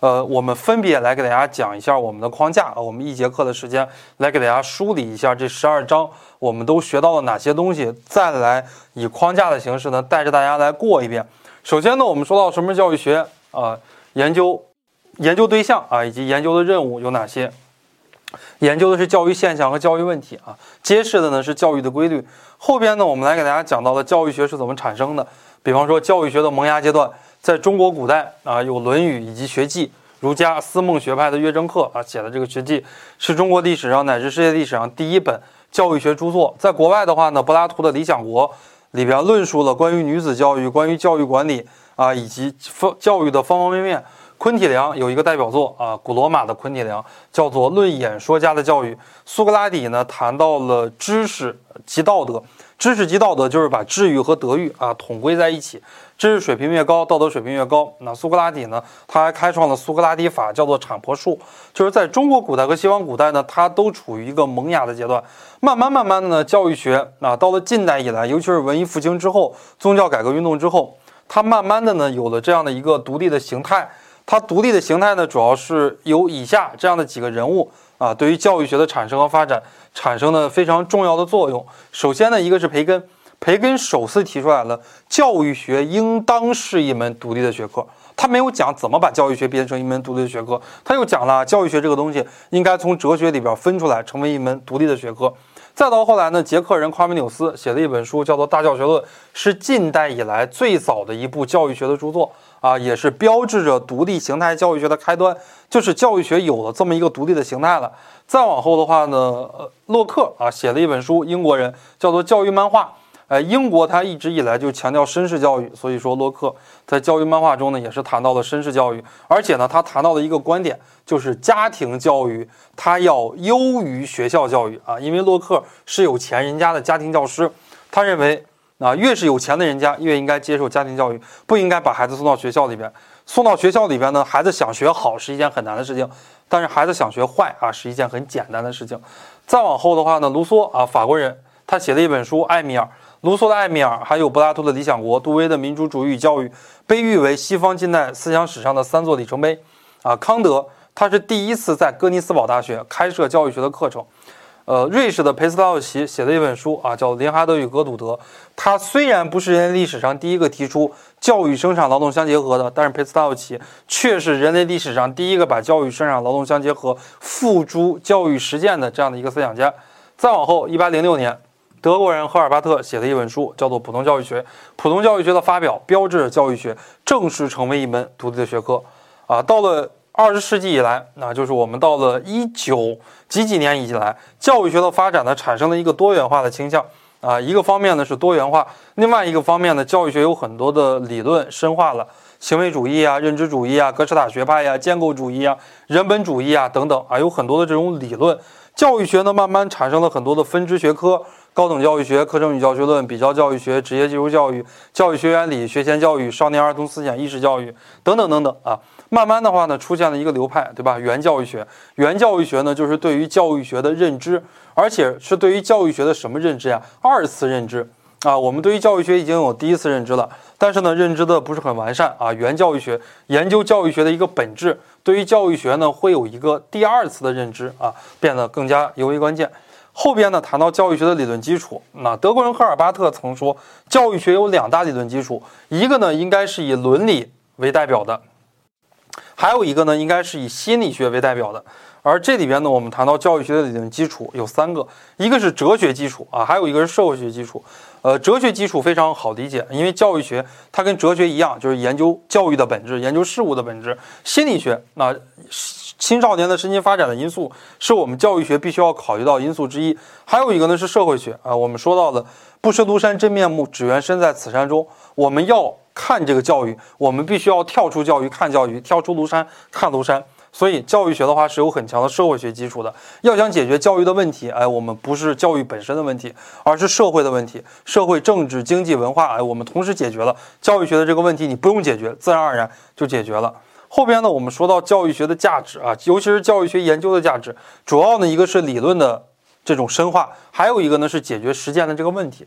呃，我们分别来给大家讲一下我们的框架啊，我们一节课的时间来给大家梳理一下这十二章我们都学到了哪些东西，再来以框架的形式呢，带着大家来过一遍。首先呢，我们说到什么是教育学啊？研究研究对象啊，以及研究的任务有哪些？研究的是教育现象和教育问题啊，揭示的呢是教育的规律。后边呢，我们来给大家讲到了教育学是怎么产生的，比方说教育学的萌芽阶段。在中国古代啊，有《论语》以及《学记》，儒家思孟学派的岳正克啊写的这个《学记》，是中国历史上乃至世界历史上第一本教育学著作。在国外的话呢，柏拉图的《理想国》里边论述了关于女子教育、关于教育管理啊，以及方教育的方方面面。昆体良有一个代表作啊，古罗马的昆体良叫做《论演说家的教育》。苏格拉底呢谈到了知识及道德，知识及道德就是把智育和德育啊统归在一起。知识水平越高，道德水平越高。那苏格拉底呢？他还开创了苏格拉底法，叫做产婆术。就是在中国古代和西方古代呢，它都处于一个萌芽的阶段。慢慢慢慢的呢，教育学啊，到了近代以来，尤其是文艺复兴之后，宗教改革运动之后，它慢慢的呢，有了这样的一个独立的形态。它独立的形态呢，主要是由以下这样的几个人物啊，对于教育学的产生和发展产生了非常重要的作用。首先呢，一个是培根。培根首次提出来了，教育学应当是一门独立的学科。他没有讲怎么把教育学变成一门独立的学科，他又讲了教育学这个东西应该从哲学里边分出来，成为一门独立的学科。再到后来呢，捷克人夸美纽斯写了一本书，叫做《大教学论》，是近代以来最早的一部教育学的著作啊，也是标志着独立形态教育学的开端，就是教育学有了这么一个独立的形态了。再往后的话呢，呃，洛克啊写了一本书，英国人叫做《教育漫画》。哎，英国它一直以来就强调绅士教育，所以说洛克在教育漫画中呢也是谈到了绅士教育，而且呢他谈到的一个观点，就是家庭教育它要优于学校教育啊，因为洛克是有钱人家的家庭教师，他认为啊越是有钱的人家越应该接受家庭教育，不应该把孩子送到学校里边，送到学校里边呢，孩子想学好是一件很难的事情，但是孩子想学坏啊是一件很简单的事情。再往后的话呢，卢梭啊法国人，他写了一本书《艾米尔》。卢梭的《艾米尔》，还有柏拉图的《理想国》，杜威的《民主主义与教育》，被誉为西方近代思想史上的三座里程碑。啊，康德他是第一次在哥尼斯堡大学开设教育学的课程。呃，瑞士的裴斯特奥奇写了一本书啊，叫《林哈德与格鲁德》。他虽然不是人类历史上第一个提出教育、生产、劳动相结合的，但是裴斯特奥奇却是人类历史上第一个把教育、生产、劳动相结合付诸教育实践的这样的一个思想家。再往后，一八零六年。德国人赫尔巴特写的一本书，叫做《普通教育学》。普通教育学的发表，标志着教育学正式成为一门独立的学科。啊，到了二十世纪以来，那就是我们到了一九几几年以来，教育学的发展呢，产生了一个多元化的倾向。啊，一个方面呢是多元化，另外一个方面呢，教育学有很多的理论深化了，行为主义啊、认知主义啊、格式塔学派呀、建构主义啊、人本主义啊等等啊，有很多的这种理论。教育学呢，慢慢产生了很多的分支学科。高等教育学、课程与教学论、比较教育学、职业技术教育、教育学原理、学前教育、少年儿童思想意识教育等等等等啊，慢慢的话呢，出现了一个流派，对吧？原教育学，原教育学呢，就是对于教育学的认知，而且是对于教育学的什么认知呀？二次认知啊，我们对于教育学已经有第一次认知了，但是呢，认知的不是很完善啊。原教育学研究教育学的一个本质，对于教育学呢，会有一个第二次的认知啊，变得更加尤为关键。后边呢，谈到教育学的理论基础，那德国人赫尔巴特曾说，教育学有两大理论基础，一个呢应该是以伦理为代表的，还有一个呢应该是以心理学为代表的。而这里边呢，我们谈到教育学的理论基础有三个，一个是哲学基础啊，还有一个是社会学基础。呃，哲学基础非常好理解，因为教育学它跟哲学一样，就是研究教育的本质，研究事物的本质。心理学那。青少年的身心发展的因素是我们教育学必须要考虑到因素之一。还有一个呢是社会学啊，我们说到的“不识庐山真面目，只缘身在此山中”。我们要看这个教育，我们必须要跳出教育看教育，跳出庐山看庐山。所以教育学的话是有很强的社会学基础的。要想解决教育的问题，哎，我们不是教育本身的问题，而是社会的问题，社会、政治、经济、文化，哎，我们同时解决了教育学的这个问题，你不用解决，自然而然就解决了。后边呢，我们说到教育学的价值啊，尤其是教育学研究的价值，主要呢一个是理论的这种深化，还有一个呢是解决实践的这个问题。